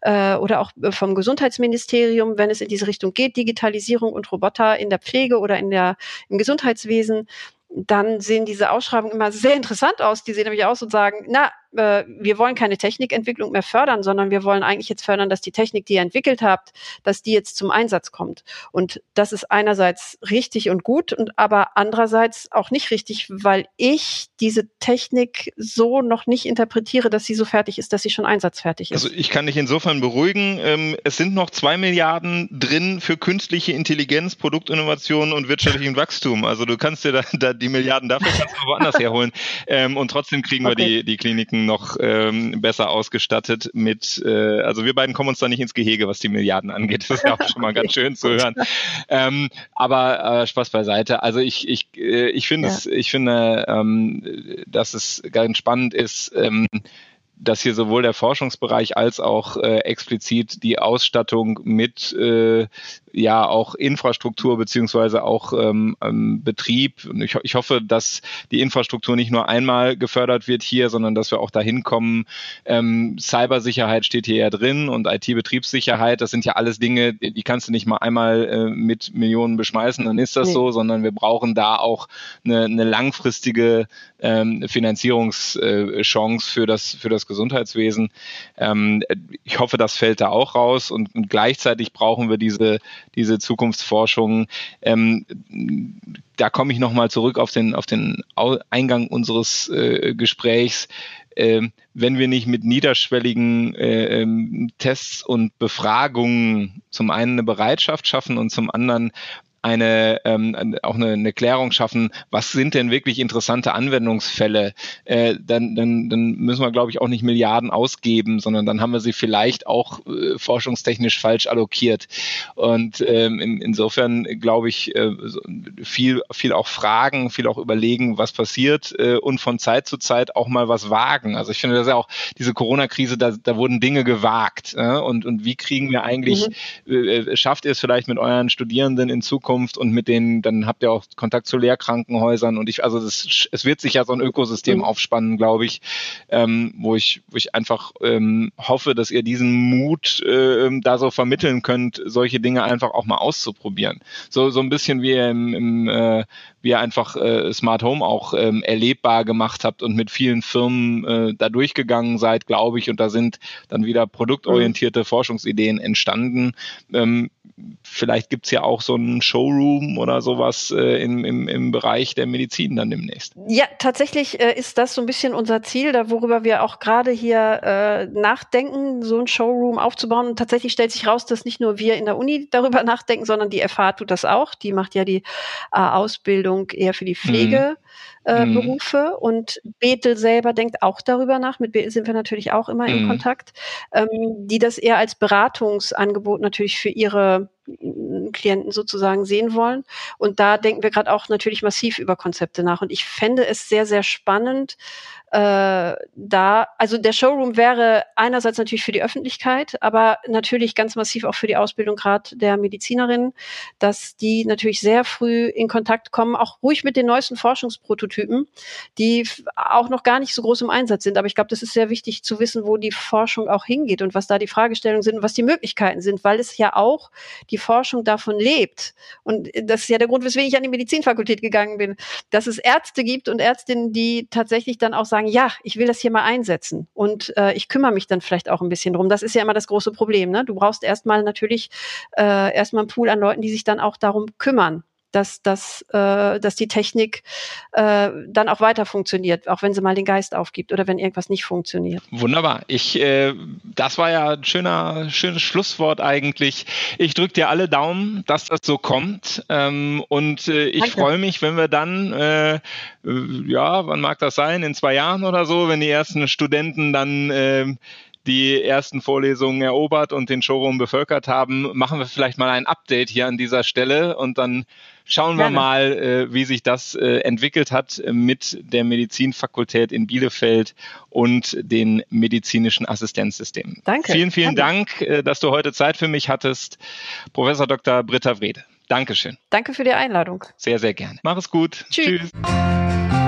äh, oder auch äh, vom Gesundheitsministerium, wenn es in diese Richtung geht, Digitalisierung und Roboter in der Pflege oder in der, im Gesundheitswesen dann sehen diese Ausschreibungen immer sehr interessant aus. Die sehen nämlich aus und sagen, na, äh, wir wollen keine Technikentwicklung mehr fördern, sondern wir wollen eigentlich jetzt fördern, dass die Technik, die ihr entwickelt habt, dass die jetzt zum Einsatz kommt. Und das ist einerseits richtig und gut und aber andererseits auch nicht richtig, weil ich diese Technik so noch nicht interpretiere, dass sie so fertig ist, dass sie schon einsatzfertig ist. Also ich kann dich insofern beruhigen. Ähm, es sind noch zwei Milliarden drin für künstliche Intelligenz, Produktinnovation und wirtschaftlichen Wachstum. Also du kannst dir da, da die Milliarden dafür kannst du woanders herholen. Ähm, und trotzdem kriegen okay. wir die, die Kliniken noch ähm, besser ausgestattet mit, äh, also wir beiden kommen uns da nicht ins Gehege, was die Milliarden angeht. Das ist ja auch schon mal ganz schön zu hören. Ähm, aber äh, Spaß beiseite. Also ich, ich, äh, ich finde ja. es, ich finde, ähm, dass es ganz spannend ist, ähm, dass hier sowohl der Forschungsbereich als auch äh, explizit die Ausstattung mit äh, ja auch Infrastruktur beziehungsweise auch ähm, ähm, Betrieb. Und ich, ich hoffe, dass die Infrastruktur nicht nur einmal gefördert wird hier, sondern dass wir auch dahin kommen. Ähm, Cybersicherheit steht hier ja drin und IT-Betriebssicherheit. Das sind ja alles Dinge, die kannst du nicht mal einmal äh, mit Millionen beschmeißen, dann ist das nee. so, sondern wir brauchen da auch eine, eine langfristige ähm, Finanzierungschance für das für das Gesundheitswesen. Ähm, ich hoffe, das fällt da auch raus und, und gleichzeitig brauchen wir diese diese Zukunftsforschung. Ähm, da komme ich nochmal zurück auf den, auf den Eingang unseres äh, Gesprächs. Äh, wenn wir nicht mit niederschwelligen äh, ähm, Tests und Befragungen zum einen eine Bereitschaft schaffen und zum anderen eine ähm, auch eine, eine Klärung schaffen, was sind denn wirklich interessante Anwendungsfälle, äh, dann, dann, dann müssen wir, glaube ich, auch nicht Milliarden ausgeben, sondern dann haben wir sie vielleicht auch äh, forschungstechnisch falsch allokiert. Und ähm, in, insofern glaube ich, äh, viel, viel auch fragen, viel auch überlegen, was passiert äh, und von Zeit zu Zeit auch mal was wagen. Also ich finde, das ist ja auch diese Corona-Krise, da, da wurden Dinge gewagt. Äh, und, und wie kriegen wir eigentlich, mhm. äh, äh schafft ihr es vielleicht mit euren Studierenden in Zukunft, Zukunft und mit denen, dann habt ihr auch Kontakt zu Lehrkrankenhäusern und ich, also das, es wird sich ja so ein Ökosystem mhm. aufspannen, glaube ich, ähm, wo ich, wo ich einfach ähm, hoffe, dass ihr diesen Mut äh, da so vermitteln könnt, solche Dinge einfach auch mal auszuprobieren. So, so ein bisschen wie im, im äh, wie ihr einfach äh, Smart Home auch ähm, erlebbar gemacht habt und mit vielen Firmen äh, da durchgegangen seid, glaube ich, und da sind dann wieder produktorientierte mhm. Forschungsideen entstanden. Ähm, vielleicht gibt's ja auch so einen Showroom oder sowas äh, im, im, im Bereich der Medizin dann demnächst. Ja, tatsächlich äh, ist das so ein bisschen unser Ziel, da worüber wir auch gerade hier äh, nachdenken, so ein Showroom aufzubauen. Und tatsächlich stellt sich raus, dass nicht nur wir in der Uni darüber nachdenken, sondern die FH tut das auch. Die macht ja die äh, Ausbildung eher für die Pflege. Mhm äh, mhm. Berufe und Bethel selber denkt auch darüber nach. Mit Bethel sind wir natürlich auch immer mhm. in Kontakt, ähm, die das eher als Beratungsangebot natürlich für ihre mm, Klienten sozusagen sehen wollen. Und da denken wir gerade auch natürlich massiv über Konzepte nach. Und ich fände es sehr, sehr spannend, äh, da, also der Showroom wäre einerseits natürlich für die Öffentlichkeit, aber natürlich ganz massiv auch für die Ausbildung gerade der Medizinerinnen, dass die natürlich sehr früh in Kontakt kommen, auch ruhig mit den neuesten Forschungsprototypen, die auch noch gar nicht so groß im Einsatz sind. Aber ich glaube, das ist sehr wichtig zu wissen, wo die Forschung auch hingeht und was da die Fragestellungen sind und was die Möglichkeiten sind, weil es ja auch die Forschung davon lebt. Und das ist ja der Grund, weswegen ich an die Medizinfakultät gegangen bin, dass es Ärzte gibt und Ärztinnen, die tatsächlich dann auch sagen, ja, ich will das hier mal einsetzen und äh, ich kümmere mich dann vielleicht auch ein bisschen drum. Das ist ja immer das große Problem. Ne? Du brauchst erstmal natürlich äh, erstmal einen Pool an Leuten, die sich dann auch darum kümmern dass, dass, äh, dass die Technik äh, dann auch weiter funktioniert, auch wenn sie mal den Geist aufgibt oder wenn irgendwas nicht funktioniert. Wunderbar. Ich, äh, das war ja ein schöner, schönes Schlusswort eigentlich. Ich drücke dir alle Daumen, dass das so kommt. Ähm, und äh, ich freue mich, wenn wir dann, äh, ja, wann mag das sein, in zwei Jahren oder so, wenn die ersten Studenten dann äh, die ersten Vorlesungen erobert und den Showroom bevölkert haben, machen wir vielleicht mal ein Update hier an dieser Stelle und dann schauen wir Gerne. mal, äh, wie sich das äh, entwickelt hat mit der Medizinfakultät in Bielefeld und den medizinischen Assistenzsystemen. Danke. Vielen, vielen Danke. Dank, äh, dass du heute Zeit für mich hattest, Professor Dr. Britta Wrede. Dankeschön. Danke für die Einladung. Sehr, sehr gerne. Mach es gut. Tschüss. Tschüss.